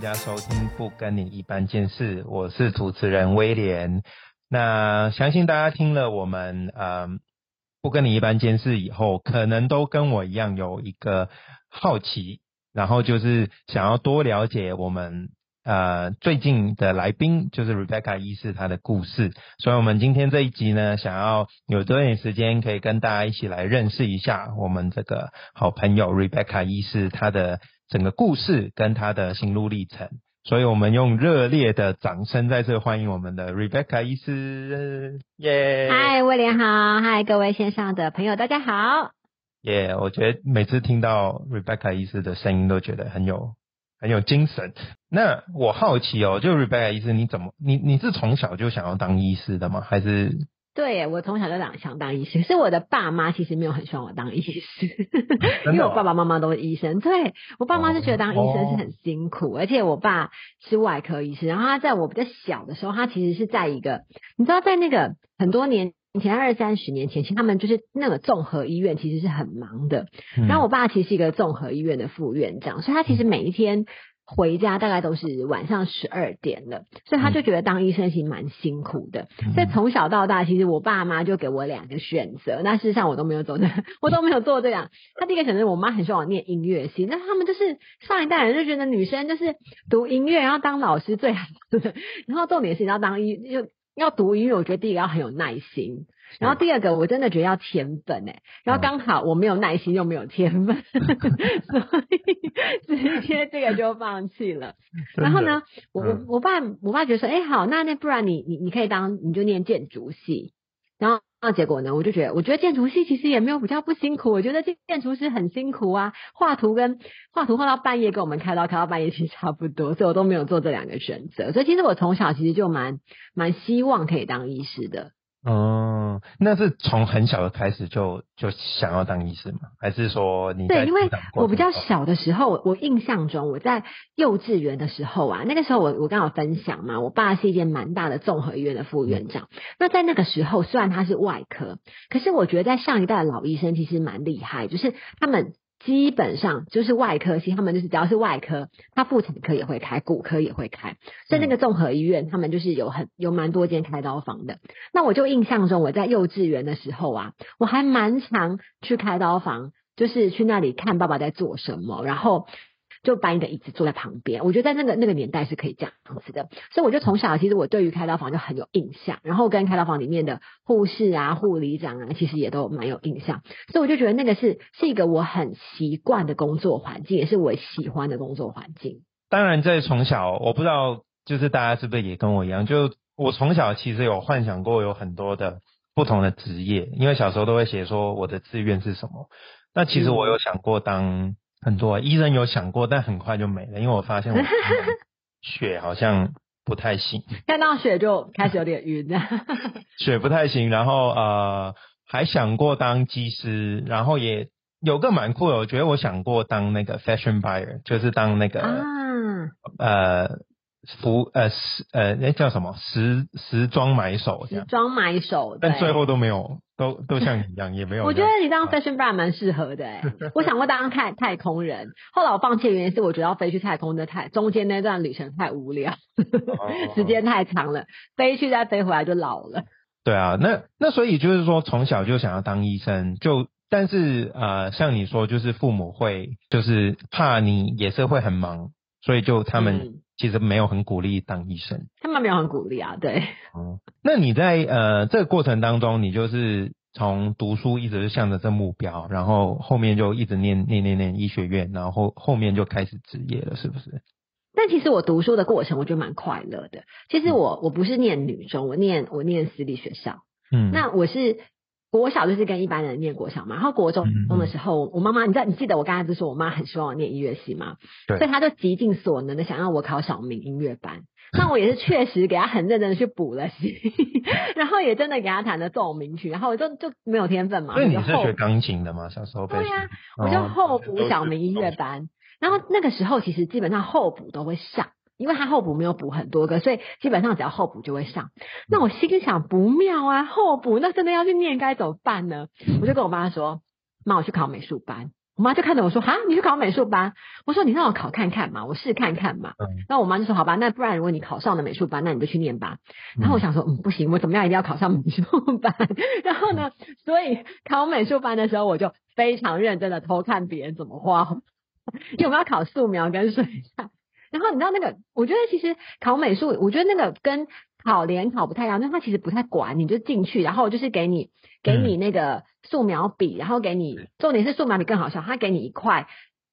大家收听《不跟你一般见识》，我是主持人威廉。那相信大家听了我们呃《不跟你一般见识》以后，可能都跟我一样有一个好奇，然后就是想要多了解我们呃最近的来宾，就是 Rebecca 医师她的故事。所以，我们今天这一集呢，想要有多点时间，可以跟大家一起来认识一下我们这个好朋友 Rebecca 医师她的。整个故事跟他的心路历程，所以我们用热烈的掌声在这欢迎我们的 Rebecca 医师，耶！嗨，威廉好，嗨，各位线上的朋友，大家好。耶，我觉得每次听到 Rebecca 医师的声音，都觉得很有很有精神。那我好奇哦，就 Rebecca 医师，你怎么，你你是从小就想要当医师的吗？还是？对，我从小就想想当医生，可是我的爸妈其实没有很希望我当医师，因为我爸爸妈妈都是医生。对我爸妈是觉得当医生是很辛苦，而且我爸是外科医生，然后他在我比较小的时候，他其实是在一个，你知道，在那个很多年前二三十年前，其实他们就是那个综合医院其实是很忙的。然后我爸其实是一个综合医院的副院长，所以他其实每一天。回家大概都是晚上十二点了，所以他就觉得当医生其实蛮辛苦的。所以从小到大，其实我爸妈就给我两个选择，那事实上我都没有走这，我都没有做这样。他第一个选择，我妈很希望我念音乐系，那他们就是上一代人就觉得女生就是读音乐，然后当老师最好的。然后重点是你要当医，就要读音乐，我觉得第一个要很有耐心。然后第二个，我真的觉得要天分哎，然后刚好我没有耐心又没有天分，所以直接这个就放弃了。然后呢，我我我爸我爸觉得说，哎好，那那不然你你你可以当你就念建筑系。然后那结果呢，我就觉得我觉得建筑系其实也没有比较不辛苦，我觉得建建筑师很辛苦啊，画图跟画图画到半夜跟我们开刀开到半夜其实差不多，所以我都没有做这两个选择。所以其实我从小其实就蛮蛮希望可以当医师的。哦，那是从很小的开始就就想要当医生吗？还是说你对？因为我比较小的时候，我印象中我在幼稚园的时候啊，那个时候我我刚好分享嘛，我爸是一间蛮大的综合医院的副院长。那在那个时候，虽然他是外科，可是我觉得在上一代的老医生其实蛮厉害，就是他们。基本上就是外科系，他们就是只要是外科，他妇产科也会开，骨科也会开，所以那个综合医院他们就是有很有蛮多间开刀房的。那我就印象中我在幼稚园的时候啊，我还蛮常去开刀房，就是去那里看爸爸在做什么，然后。就把你的椅子坐在旁边，我觉得在那个那个年代是可以这样子的，所以我就从小其实我对于开刀房就很有印象，然后跟开刀房里面的护士啊、护理长啊，其实也都蛮有印象，所以我就觉得那个是是一个我很习惯的工作环境，也是我喜欢的工作环境。当然，在从小我不知道，就是大家是不是也跟我一样，就我从小其实有幻想过有很多的不同的职业，因为小时候都会写说我的志愿是什么，那其实我有想过当。很多医生有想过，但很快就没了，因为我发现我 血好像不太行，看到血就开始有点晕。血不太行，然后呃还想过当技师，然后也有个蛮酷的，我觉得我想过当那个 fashion buyer，就是当那个呃。服呃时呃那叫什么时时装买手时装买手，但最后都没有都都像你一样也没有。我觉得你当 fashion brand 蛮适合的哎，我想过当太太空人，后来我放弃的原因是我觉得要飞去太空的太中间那段旅程太无聊，时间太长了，飞去再飞回来就老了。对啊，那那所以就是说从小就想要当医生，就但是呃像你说就是父母会就是怕你也是会很忙，所以就他们。其实没有很鼓励当医生，他们没有很鼓励啊，对。哦，那你在呃这个过程当中，你就是从读书一直是向着这目标，然后后面就一直念念念念医学院，然后后面就开始职业了，是不是？但其实我读书的过程，我觉得蛮快乐的。其实我我不是念女中，我念我念私立学校。嗯，那我是。国小就是跟一般人念国小嘛，然后国中中的时候，我妈妈，你知道，你记得我刚才不是说我妈很希望我念音乐系吗？对，所以她就极尽所能的想让我考小明音乐班。那我也是确实给她很认真的去补了习，然后也真的给她弹了奏鸣曲，然后我就就没有天分嘛。所以你是学钢琴的吗？小时候？对呀，我就候补小明音乐班，然后那个时候其实基本上候补都会上。因为他候补没有补很多个，所以基本上只要候补就会上。那我心想不妙啊，候补那真的要去念该怎么办呢？我就跟我妈说：“妈，我去考美术班。”我妈就看着我说：“哈，你去考美术班？”我说：“你让我考看看嘛，我试看看嘛。”嗯，那我妈就说：“好吧，那不然如果你考上了美术班，那你就去念吧。”然后我想说：“嗯，不行，我怎么样一定要考上美术班。”然后呢，所以考美术班的时候，我就非常认真的偷看别人怎么画，因为我们要考素描跟水彩。然后你知道那个，我觉得其实考美术，我觉得那个跟考联考不太一样，因为它其实不太管，你就进去，然后就是给你给你那个素描笔，然后给你，重点是素描笔更好笑，他给你一块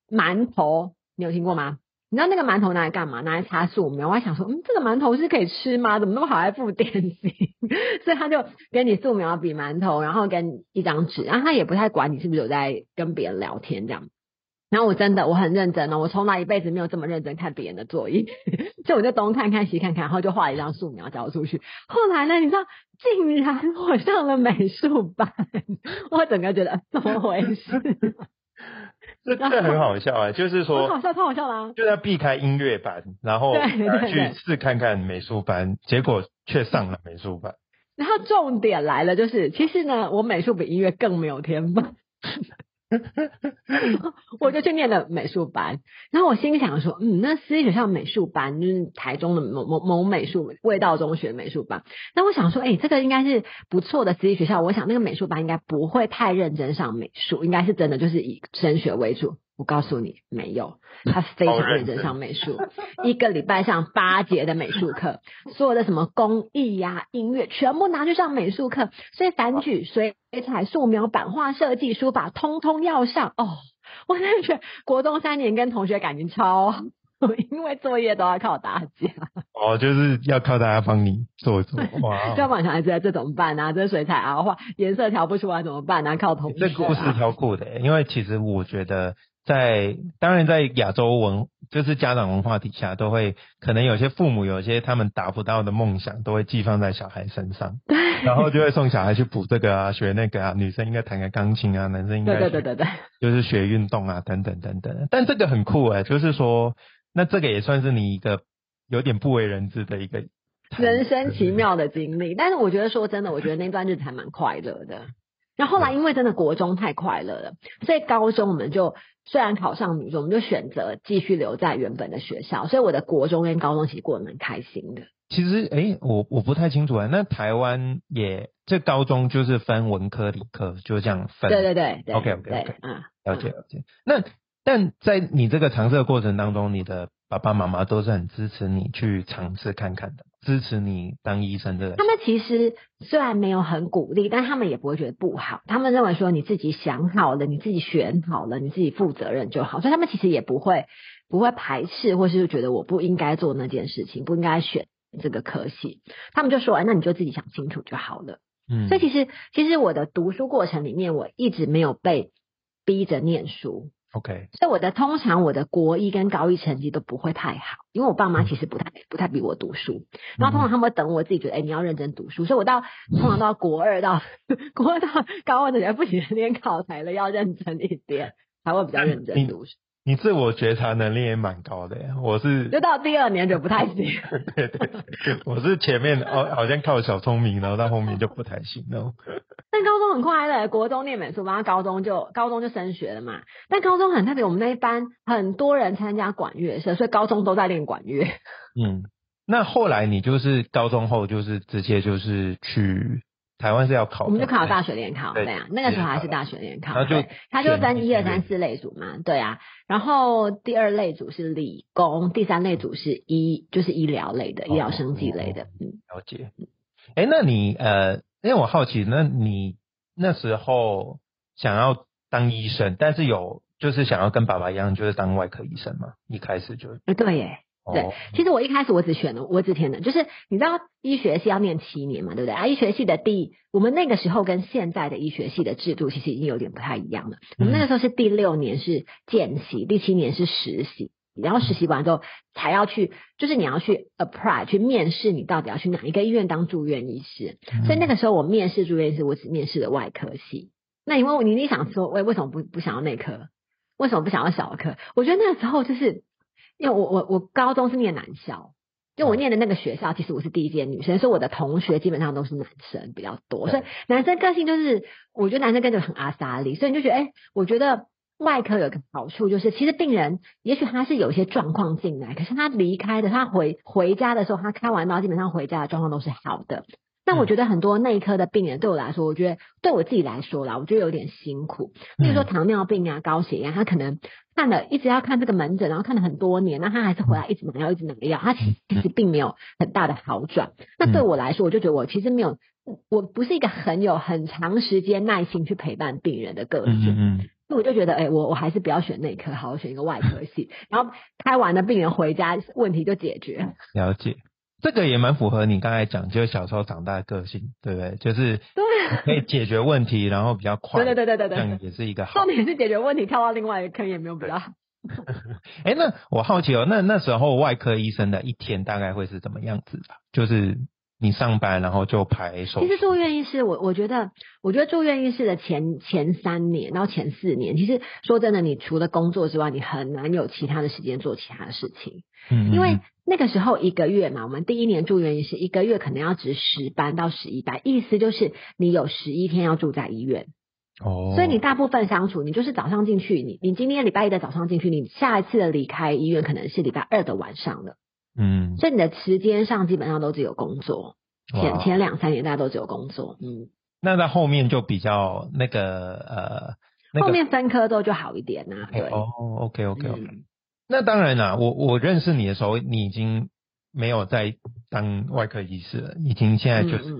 馒头，你有听过吗？你知道那个馒头拿来干嘛？拿来擦素描。我还想说，嗯，这个馒头是可以吃吗？怎么那么好爱付点心？所以他就给你素描笔、馒头，然后给你一张纸，然后他也不太管你是不是有在跟别人聊天这样。然后我真的我很认真哦，我从来一辈子没有这么认真看别人的作业，所以我就东看看西看看，然后就画一张素描交出去。后来呢，你知道，竟然我上了美术班，我整个觉得怎么回事？这这很好笑啊，就是说，好笑，超好笑啦，就要避开音乐班，然后去试看看美术班，结果却上了美术班。然后重点来了，就是其实呢，我美术比音乐更没有天分。我就去念了美术班，然后我心想说，嗯，那私立学校美术班就是台中的某某某美术味道中学美术班，那我想说，哎，这个应该是不错的私立学校，我想那个美术班应该不会太认真上美术，应该是真的就是以升学为主。我告诉你，没有，他非常认真上美术，一个礼拜上八节的美术课，所有的什么工艺呀、音乐，全部拿去上美术课，所以反举、水彩、素描、版画设计、书法，通通要上。哦，我真的觉得国中三年跟同学感情超好，因为作业都要靠大家。哦，就是要靠大家帮你做做。哇，要晚上孩子这怎么办啊？这水彩啊，画颜色调不出来怎么办啊？靠同学。这故事超酷的，因为其实我觉得。在当然，在亚洲文就是家长文化底下，都会可能有些父母有些他们达不到的梦想，都会寄放在小孩身上，对，然后就会送小孩去补这个啊，学那个啊，女生应该弹个钢琴啊，男生应该对对对对对，就是学运动啊，等等等等。但这个很酷哎，就是说，那这个也算是你一个有点不为人知的一个人生奇妙的经历。但是我觉得说真的，我觉得那段日子还蛮快乐的。然后后来因为真的国中太快乐了，所以高中我们就。虽然考上女中，我们就选择继续留在原本的学校，所以我的国中跟高中其实过得蛮开心的。其实，哎，我我不太清楚啊。那台湾也这高中就是分文科、理科，就这样分。对对对，OK OK OK，嗯，了解了解。那但在你这个尝试的过程当中，你的爸爸妈妈都是很支持你去尝试看看的。支持你当医生的，他们其实虽然没有很鼓励，但他们也不会觉得不好。他们认为说你自己想好了，你自己选好了，你自己负责任就好。所以他们其实也不会不会排斥，或是觉得我不应该做那件事情，不应该选这个科系。他们就说：“哎，那你就自己想清楚就好了。”嗯，所以其实其实我的读书过程里面，我一直没有被逼着念书。OK，所以我的通常我的国一跟高一成绩都不会太好，因为我爸妈其实不太不太逼我读书，然后通常他们会等我自己觉得，哎，你要认真读书，所以我到通常到国二到 国二到高二的时候，不行，连考台了要认真一点，才会比较认真读书。你自我觉察能力也蛮高的呀，我是就到第二年就不太行。对对，我是前面哦好像靠小聪明，然后到后面就不太行了。但高中很快乐，国中念美术，然后高中就高中就升学了嘛。但高中很特别，我们那一班很多人参加管乐社，所以高中都在练管乐。嗯，那后来你就是高中后就是直接就是去。台湾是要考，我们就考大学联考，对啊，那个时候还是大学联考，然后就他就分一二三四类组嘛，对啊，然后第二类组是理工，第三类组是医，就是医疗类的，医疗生技类的，嗯，了解。哎，那你呃，因为我好奇，那你那时候想要当医生，但是有就是想要跟爸爸一样，就是当外科医生吗？一开始就，对耶。对，其实我一开始我只选了，我只填的，就是你知道医学系要念七年嘛，对不对？啊，医学系的第，我们那个时候跟现在的医学系的制度其实已经有点不太一样了。我们那个时候是第六年是见习，第七年是实习，然后实习完之后才要去，就是你要去 apply 去面试，你到底要去哪一个医院当住院医师。所以那个时候我面试住院医师，我只面试了外科系。那因为你你想说，喂，为什么不不想要内科？为什么不想要小儿科？我觉得那个时候就是。因为我我我高中是念男校，就我念的那个学校，其实我是第一届女生，所以我的同学基本上都是男生比较多，所以男生个性就是，我觉得男生跟着很阿萨利，所以你就觉得，哎，我觉得外科有个好处就是，其实病人也许他是有一些状况进来，可是他离开的，他回回家的时候，他开完刀基本上回家的状况都是好的。但我觉得很多内科的病人对我来说，我觉得对我自己来说啦，我觉得有点辛苦。比如说糖尿病啊、高血压，他可能看了一直要看这个门诊，然后看了很多年，那他还是回来一直拿药、一直拿药，他其实并没有很大的好转。那对我来说，我就觉得我其实没有，我不是一个很有很长时间耐心去陪伴病人的个性。那我就觉得，哎，我我还是不要选内科，好，我选一个外科系，然后开完了病人回家，问题就解决。了解。这个也蛮符合你刚才讲，就是小时候长大的个性，对不对？就是对，可以解决问题，然后比较快。对对对对对，这样也是一个好。重点是解决问题，跳到另外一个坑也没有比较好。哎，那我好奇哦，那那时候外科医生的一天大概会是怎么样子的？就是你上班，然后就排手。其实住院医师，我我觉得，我觉得住院医师的前前三年到前四年，其实说真的，你除了工作之外，你很难有其他的时间做其他的事情。嗯，因为。那个时候一个月嘛，我们第一年住院医师一个月可能要值十班到十一班，意思就是你有十一天要住在医院。哦。所以你大部分相处，你就是早上进去，你你今天礼拜一的早上进去，你下一次的离开医院可能是礼拜二的晚上了。嗯。所以你的时间上基本上都只有工作，前前两三年大家都只有工作。嗯。那在后面就比较那个呃，后面分科都就好一点呐。对。哦，OK OK OK。那当然啦，我我认识你的时候，你已经没有在当外科医师了，已经现在就是。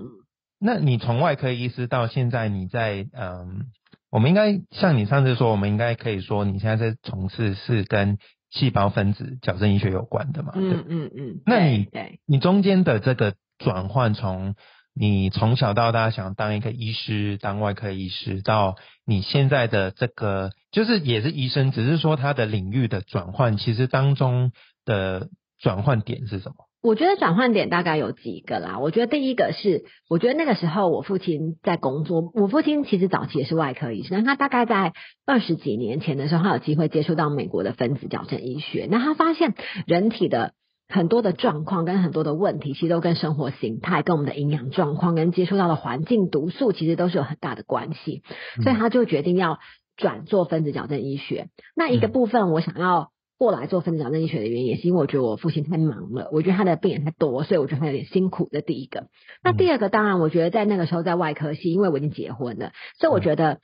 那你从外科医师到现在，你在嗯，我们应该像你上次说，我们应该可以说你现在在从事是跟细胞分子矫正医学有关的嘛？嗯嗯嗯。那你你中间的这个转换从。你从小到大想当一个医师，当外科医师，到你现在的这个，就是也是医生，只是说他的领域的转换，其实当中的转换点是什么？我觉得转换点大概有几个啦。我觉得第一个是，我觉得那个时候我父亲在工作，我父亲其实早期也是外科医生，他大概在二十几年前的时候，他有机会接触到美国的分子矫正医学，那他发现人体的。很多的状况跟很多的问题，其实都跟生活形态、跟我们的营养状况、跟接触到的环境毒素，其实都是有很大的关系。所以他就决定要转做分子矫正医学。那一个部分，我想要过来做分子矫正医学的原因，也是因为我觉得我父亲太忙了，我觉得他的病人太多，所以我觉得他有点辛苦。这第一个，那第二个，当然我觉得在那个时候在外科系，因为我已经结婚了，所以我觉得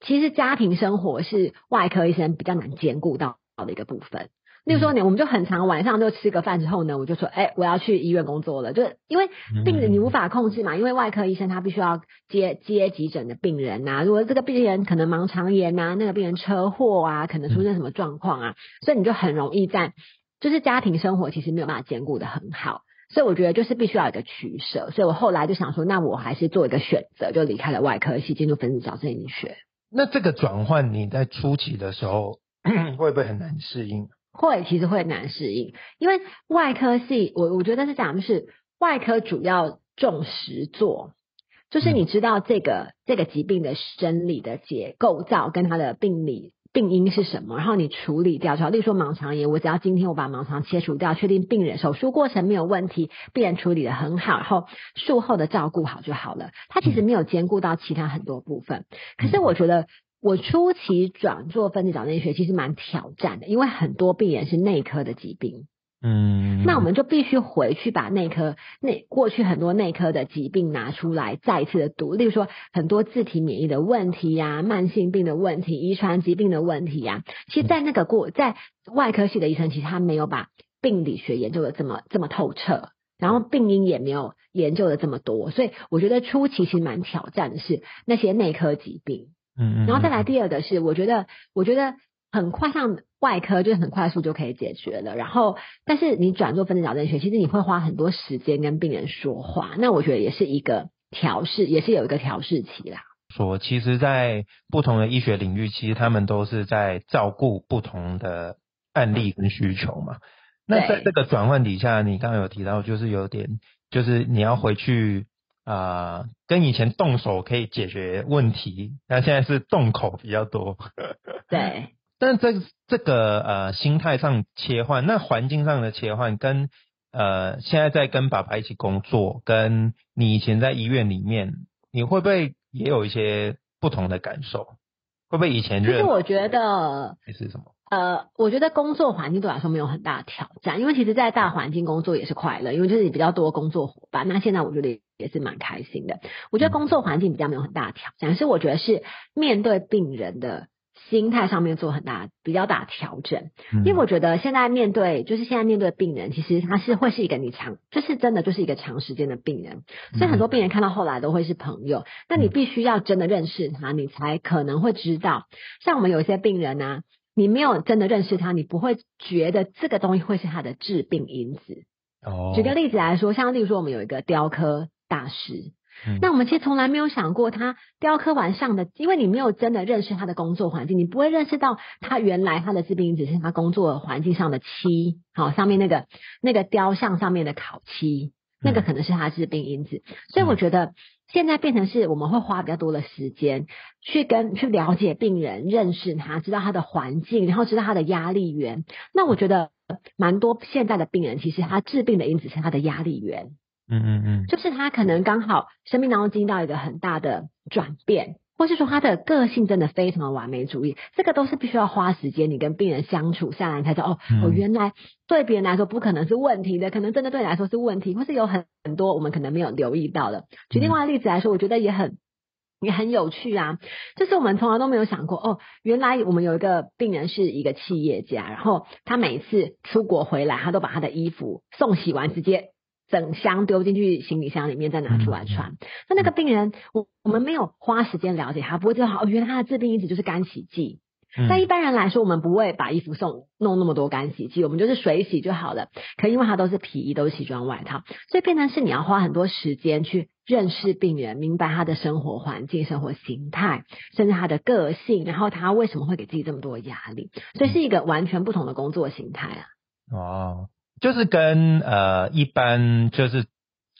其实家庭生活是外科医生比较难兼顾到的一个部分。例如说，你我们就很常晚上就吃个饭之后呢，我就说，哎，我要去医院工作了。就是因为病人你无法控制嘛，因为外科医生他必须要接接急诊的病人呐。如果这个病人可能盲肠炎呐，那个病人车祸啊，可能出现什么状况啊，所以你就很容易在就是家庭生活其实没有办法兼顾的很好。所以我觉得就是必须要有一个取舍。所以我后来就想说，那我还是做一个选择，就离开了外科系，进入分子矫正医学。那这个转换你在初期的时候 会不会很难适应？会，其实会难适应，因为外科系，我我觉得是讲，就是外科主要重实做，就是你知道这个这个疾病的生理的结构造跟它的病理病因是什么，然后你处理掉，例如说盲肠炎，我只要今天我把盲肠切除掉，确定病人手术过程没有问题，病人处理的很好，然后术后的照顾好就好了，它其实没有兼顾到其他很多部分，可是我觉得。我初期转做分子矫正医学其实蛮挑战的，因为很多病人是内科的疾病，嗯，那我们就必须回去把内科内过去很多内科的疾病拿出来再一次的读，例如说很多自体免疫的问题呀、慢性病的问题、遗传疾病的问题呀，其实，在那个过在外科系的医生，其实他没有把病理学研究的这么这么透彻，然后病因也没有研究的这么多，所以我觉得初期其实蛮挑战的是那些内科疾病。嗯，然后再来第二个是，我觉得我觉得很快上外科就是很快速就可以解决了。然后，但是你转做分子矫正学，其实你会花很多时间跟病人说话，那我觉得也是一个调试，也是有一个调试期啦。说，其实，在不同的医学领域，其实他们都是在照顾不同的案例跟需求嘛。那在这个转换底下，你刚刚有提到，就是有点，就是你要回去。啊，跟以前动手可以解决问题，那现在是动口比较多。对，但这这个呃心态上切换，那环境上的切换，跟呃现在在跟爸爸一起工作，跟你以前在医院里面，你会不会也有一些不同的感受？会不会以前其实我觉得是什么？呃，我觉得工作环境对我来说没有很大的挑战，因为其实，在大环境工作也是快乐，因为就是你比较多工作伙伴。那现在我觉得也是蛮开心的。我觉得工作环境比较没有很大的挑战，是我觉得是面对病人的心态上面做很大比较大调整。因为我觉得现在面对就是现在面对病人，其实他是会是一个你长，就是真的就是一个长时间的病人，所以很多病人看到后来都会是朋友。那你必须要真的认识他，你才可能会知道。像我们有一些病人呢。你没有真的认识他，你不会觉得这个东西会是他的致病因子。哦，举个例子来说，像例如说我们有一个雕刻大师，那我们其实从来没有想过他雕刻完上的，因为你没有真的认识他的工作环境，你不会认识到他原来他的致病因子是他工作环境上的漆，好上面那个那个雕像上面的烤漆，那个可能是他致病因子。所以我觉得。现在变成是我们会花比较多的时间去跟去了解病人，认识他，知道他的环境，然后知道他的压力源。那我觉得蛮多现在的病人，其实他治病的因子是他的压力源。嗯嗯嗯，就是他可能刚好生命当中经历到一个很大的转变。或是说他的个性真的非常的完美主义，这个都是必须要花时间，你跟病人相处下来才知道哦，哦，原来对别人来说不可能是问题的，可能真的对你来说是问题，或是有很很多我们可能没有留意到的。举另外的例子来说，我觉得也很也很有趣啊，就是我们从来都没有想过哦，原来我们有一个病人是一个企业家，然后他每次出国回来，他都把他的衣服送洗完直接。整箱丢进去行李箱里面，再拿出来穿。那那个病人，我我们没有花时间了解他，不会知道哦，原来他的致病因子就是干洗剂。但一般人来说，我们不会把衣服送弄那么多干洗剂，我们就是水洗就好了。可因为它都是皮衣，都是西装外套，所以变成是你要花很多时间去认识病人，明白他的生活环境、生活形态，甚至他的个性，然后他为什么会给自己这么多压力，所以是一个完全不同的工作形态啊。哦。就是跟呃一般就是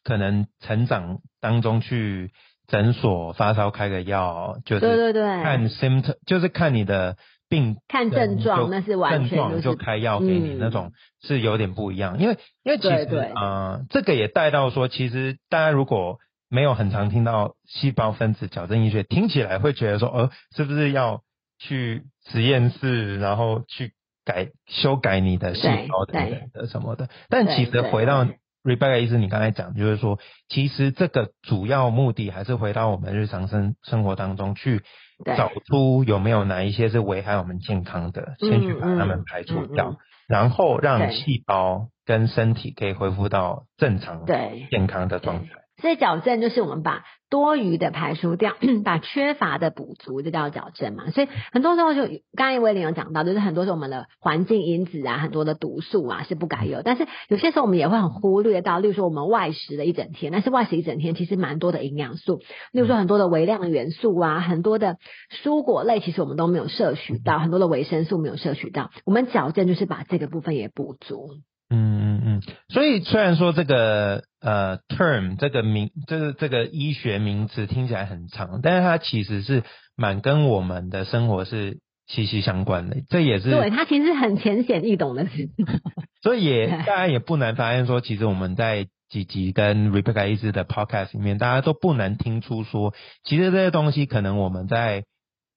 可能成长当中去诊所发烧开个药，就是对对对，看 symptom 就是看你的病看症状，那是完全就开药给你那种是有点不一样，因为因为其实啊这个也带到说，其实大家如果没有很常听到细胞分子矫正医学，听起来会觉得说，呃是不是要去实验室然后去。改修改你的细胞等等的什么的，但其实回到 Rebecca 意思，你刚才讲就是说，其实这个主要目的还是回到我们日常生生活当中去找出有没有哪一些是危害我们健康的，先去把它们排除掉，然后让细胞跟身体可以恢复到正常健康的状态。这矫正就是我们把多余的排除掉，把缺乏的补足，就叫矫正嘛。所以很多时候就刚才威廉有讲到，就是很多时候我们的环境因子啊，很多的毒素啊是不该有。但是有些时候我们也会很忽略到，例如说我们外食了一整天，但是外食一整天其实蛮多的营养素，例如说很多的微量元素啊，很多的蔬果类其实我们都没有摄取到，很多的维生素没有摄取到。我们矫正就是把这个部分也补足。所以虽然说这个呃 term 这个名，这个这个医学名词听起来很长，但是它其实是蛮跟我们的生活是息息相关的。这也是对它其实很浅显易懂的事。所以也 大家也不难发现说，其实我们在几集跟 Rebecca 医师的 podcast 里面，大家都不难听出说，其实这些东西可能我们在。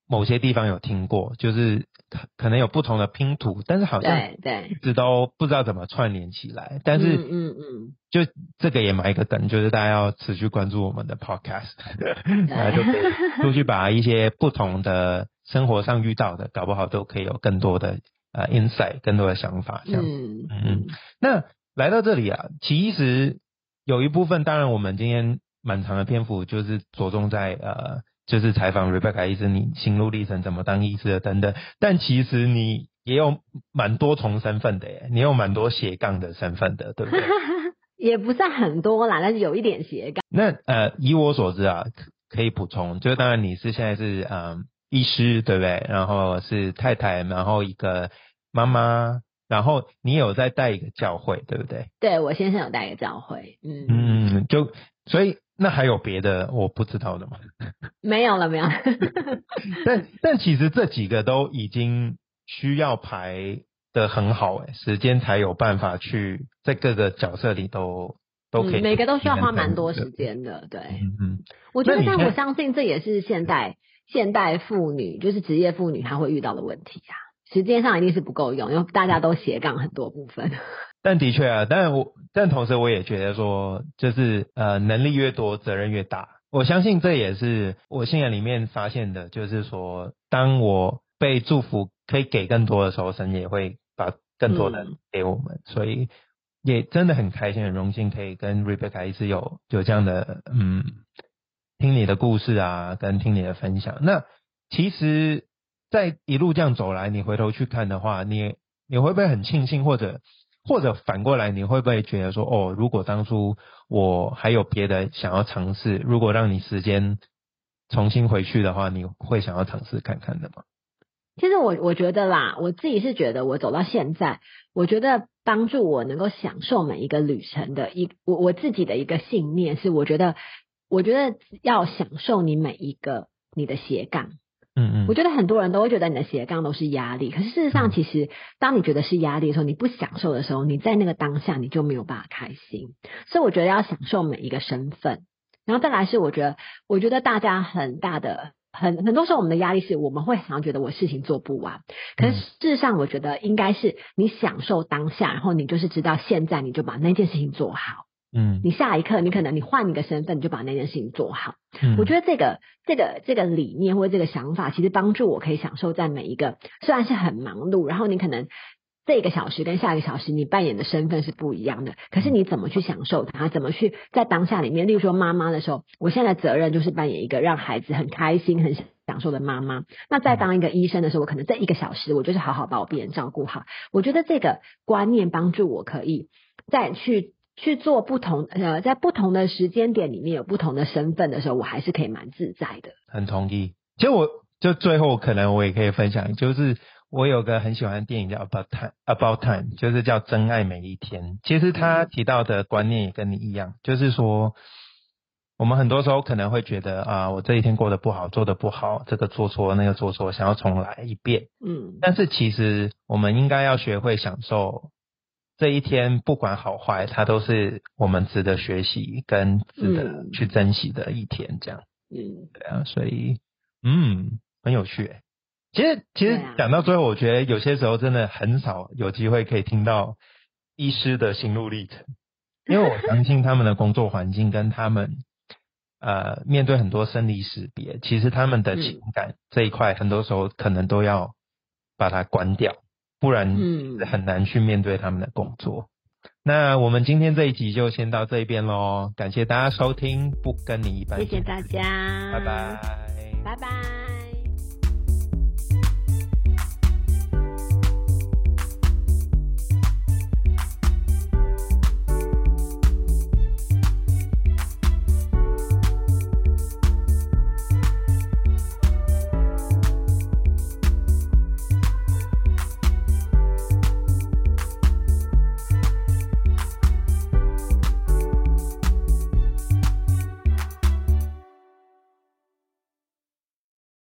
某些地方有听过，就是可可能有不同的拼图，但是好像对一直都不知道怎么串联起来。但是嗯嗯，就这个也埋一个梗，就是大家要持续关注我们的 podcast，然后就可以出去把一些不同的生活上遇到的，搞不好都可以有更多的呃 insight，更多的想法。这样嗯嗯。那来到这里啊，其实有一部分，当然我们今天蛮长的篇幅就是着重在呃。就是采访 Rebecca 医生，你心路历程怎么当医师的等等，但其实你也有蛮多重身份的耶，你有蛮多斜杠的身份的，对不对？也不算很多啦，但是有一点斜杠。那呃，以我所知啊，可以补充，就是当然你是现在是嗯医师，对不对？然后是太太，然后一个妈妈，然后你有在带一个教会，对不对？对我先生有带一个教会，嗯嗯，就所以。那还有别的我不知道的吗？没有了，没有。但但其实这几个都已经需要排的很好哎，时间才有办法去在各个角色里都都可以。每个都需要花蛮多时间的，对。嗯嗯。我觉得，但我相信这也是现代现代妇女，就是职业妇女，她会遇到的问题啊。时间上一定是不够用，因为大家都斜杠很多部分。但的确啊，但我但同时我也觉得说，就是呃，能力越多，责任越大。我相信这也是我信仰里面发现的，就是说，当我被祝福可以给更多的时候，神也会把更多的给我们。所以也真的很开心、很荣幸，可以跟 Rebecca 一直有有这样的嗯，听你的故事啊，跟听你的分享。那其实。在一路这样走来，你回头去看的话，你你会不会很庆幸，或者或者反过来，你会不会觉得说，哦，如果当初我还有别的想要尝试，如果让你时间重新回去的话，你会想要尝试看看的吗？其实我我觉得啦，我自己是觉得我走到现在，我觉得帮助我能够享受每一个旅程的一我我自己的一个信念是，我觉得我觉得要享受你每一个你的斜杠。嗯嗯，我觉得很多人都会觉得你的斜杠都是压力，可是事实上，其实当你觉得是压力的时候，你不享受的时候，你在那个当下你就没有办法开心。所以我觉得要享受每一个身份，然后再来是我觉得，我觉得大家很大的很很多时候我们的压力是我们会常常觉得我事情做不完，可是事实上我觉得应该是你享受当下，然后你就是知道现在你就把那件事情做好。嗯，你下一刻你可能你换一个身份，你就把那件事情做好。嗯，我觉得这个这个这个理念或者这个想法，其实帮助我可以享受在每一个虽然是很忙碌，然后你可能这个小时跟下一个小时你扮演的身份是不一样的，可是你怎么去享受它？怎么去在当下里面？例如说妈妈的时候，我现在的责任就是扮演一个让孩子很开心、很享受的妈妈。那在当一个医生的时候，我可能这一个小时，我就是好好把我病人照顾好。我觉得这个观念帮助我可以再去。去做不同呃，在不同的时间点里面有不同的身份的时候，我还是可以蛮自在的。很同意。其实我就最后可能我也可以分享，就是我有个很喜欢的电影叫《About Time》，About Time 就是叫真爱每一天。其实他提到的观念也跟你一样，就是说我们很多时候可能会觉得啊，我这一天过得不好，做的不好，这个做错，那个做错，想要重来一遍。嗯。但是其实我们应该要学会享受。这一天不管好坏，它都是我们值得学习跟值得去珍惜的一天。这样，嗯，对啊，所以，嗯，很有趣。其实，其实讲到最后，我觉得有些时候真的很少有机会可以听到医师的心路历程，因为我相信他们的工作环境跟他们，呃，面对很多生离死别，其实他们的情感这一块，很多时候可能都要把它关掉。不然很难去面对他们的工作。那我们今天这一集就先到这边喽，感谢大家收听，不跟你一般。谢谢大家，拜拜，拜拜。